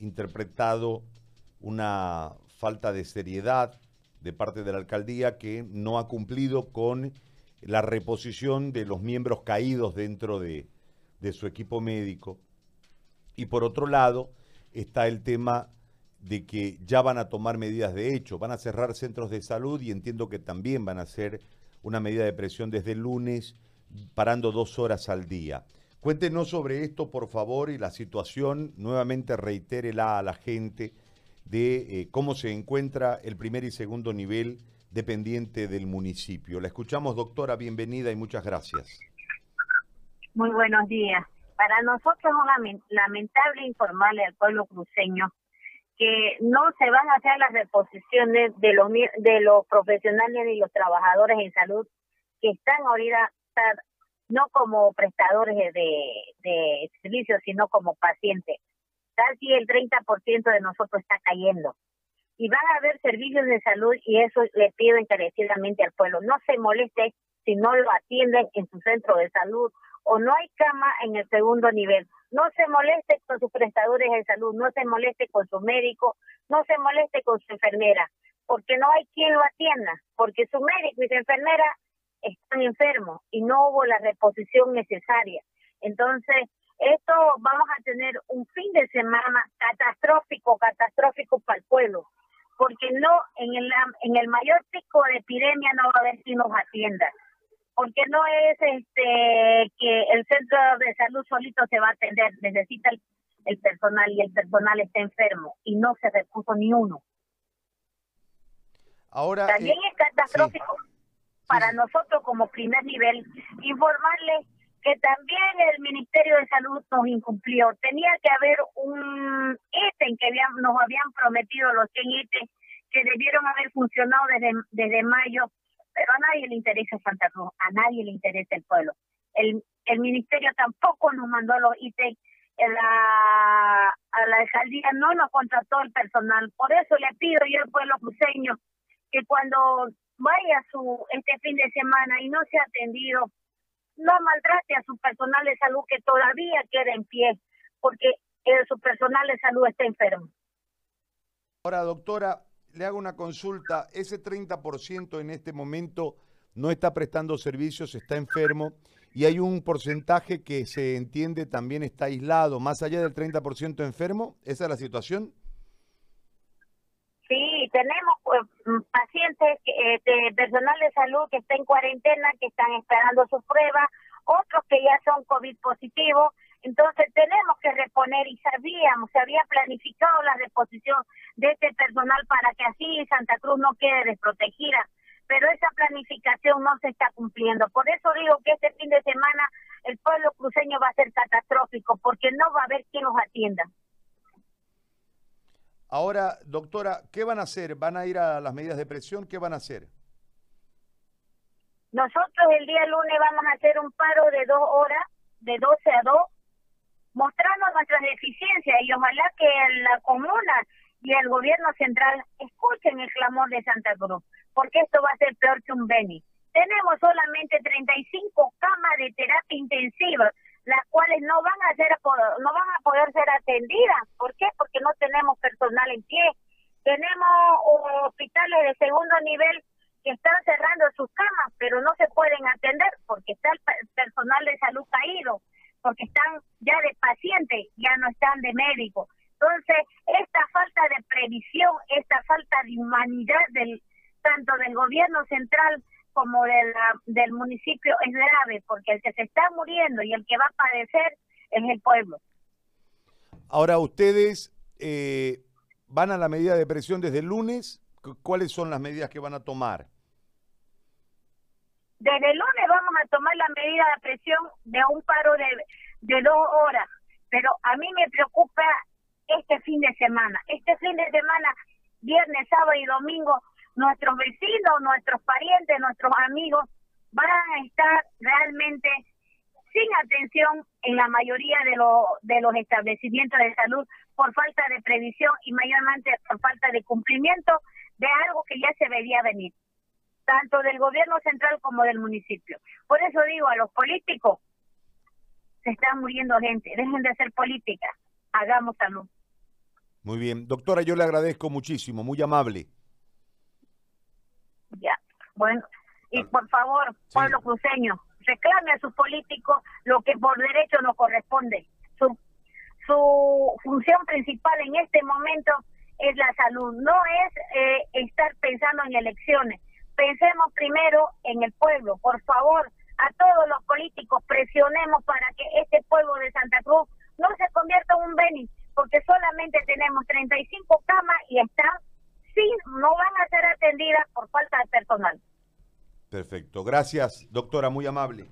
interpretado una falta de seriedad de parte de la alcaldía que no ha cumplido con la reposición de los miembros caídos dentro de, de su equipo médico. Y por otro lado está el tema de que ya van a tomar medidas de hecho, van a cerrar centros de salud y entiendo que también van a hacer una medida de presión desde el lunes, parando dos horas al día. Cuéntenos sobre esto, por favor, y la situación, nuevamente reitérela a la gente de eh, cómo se encuentra el primer y segundo nivel dependiente del municipio. La escuchamos, doctora, bienvenida y muchas gracias. Muy buenos días. Para nosotros es lamentable informarle al pueblo cruceño que no se van a hacer las reposiciones de los de los profesionales y los trabajadores en salud que están ahorita no como prestadores de, servicios, sino como pacientes. Casi el 30% de nosotros está cayendo. Y van a haber servicios de salud y eso le pido encarecidamente al pueblo. No se moleste si no lo atienden en su centro de salud o no hay cama en el segundo nivel. No se moleste con sus prestadores de salud, no se moleste con su médico, no se moleste con su enfermera, porque no hay quien lo atienda, porque su médico y su enfermera están enfermos y no hubo la reposición necesaria. Entonces, esto vamos a tener un fin de semana catastrófico, catastrófico para el pueblo, porque no en el, en el mayor pico de epidemia no va a haber quien nos atienda porque no es este que el centro de salud solito se va a atender, necesita el, personal y el personal está enfermo y no se repuso ni uno. Ahora también eh, es catastrófico para nosotros como primer nivel informarles que también el Ministerio de Salud nos incumplió. Tenía que haber un ítem que nos habían prometido los 100 ítems que debieron haber funcionado desde, desde mayo pero a nadie le interesa Santa Cruz, a nadie le interesa el pueblo. El, el ministerio tampoco nos mandó los IT, la, a la alcaldía no nos contrató el personal. Por eso le pido yo al pueblo cruceño que cuando vaya su este fin de semana y no sea atendido, no maltrate a su personal de salud que todavía queda en pie, porque eh, su personal de salud está enfermo. Ahora, doctora, le hago una consulta. Ese 30% en este momento no está prestando servicios, está enfermo y hay un porcentaje que se entiende también está aislado, más allá del 30% enfermo. ¿Esa es la situación? Sí, tenemos pues, pacientes, eh, de personal de salud que está en cuarentena, que están esperando sus pruebas, otros que ya son COVID positivos entonces tenemos que reponer y sabíamos, se había planificado la reposición de este personal para que así Santa Cruz no quede desprotegida, pero esa planificación no se está cumpliendo. Por eso digo que este fin de semana el pueblo cruceño va a ser catastrófico porque no va a haber quien nos atienda. Ahora, doctora, ¿qué van a hacer? ¿Van a ir a las medidas de presión? ¿Qué van a hacer? Nosotros el día lunes vamos a hacer un paro de dos horas, de 12 a 2, mostrando nuestras deficiencias y ojalá que la comuna y el gobierno central escuchen el clamor de Santa Cruz, porque esto va a ser peor que un Beni. Tenemos solamente 35 camas de terapia intensiva, las cuales no van a ser no van a poder ser atendidas. Porque personal en pie. Tenemos hospitales de segundo nivel que están cerrando sus camas, pero no se pueden atender porque está el personal de salud caído porque están ya de pacientes, ya no están de médico. Entonces, esta falta de previsión, esta falta de humanidad del tanto del gobierno central como de del municipio es grave, porque el que se está muriendo y el que va a padecer es el pueblo. Ahora, ustedes eh, van a la medida de presión desde lunes. ¿Cuáles son las medidas que van a tomar? Desde lunes vamos a tomar la medida de presión de un paro de, de dos horas, pero a mí me preocupa este fin de semana. Este fin de semana, viernes, sábado y domingo, nuestros vecinos, nuestros parientes, nuestros amigos van a estar realmente sin atención en la mayoría de, los de los establecimientos de salud por falta de previsión y mayormente por falta de cumplimiento de algo que ya se veía venir tanto del gobierno central como del municipio. Por eso digo a los políticos, se está muriendo gente, dejen de hacer política, hagamos salud. Muy bien. Doctora, yo le agradezco muchísimo, muy amable. Ya, bueno, y por favor, pueblo cruceño, reclame a sus políticos lo que por derecho no corresponde. Su, su función principal en este momento es la salud, no es eh, estar pensando en elecciones. Pensemos primero en el pueblo, por favor, a todos los políticos presionemos para que este pueblo de Santa Cruz no se convierta en un Beni, porque solamente tenemos 35 camas y están sin, no van a ser atendidas por falta de personal. Perfecto, gracias doctora, muy amable.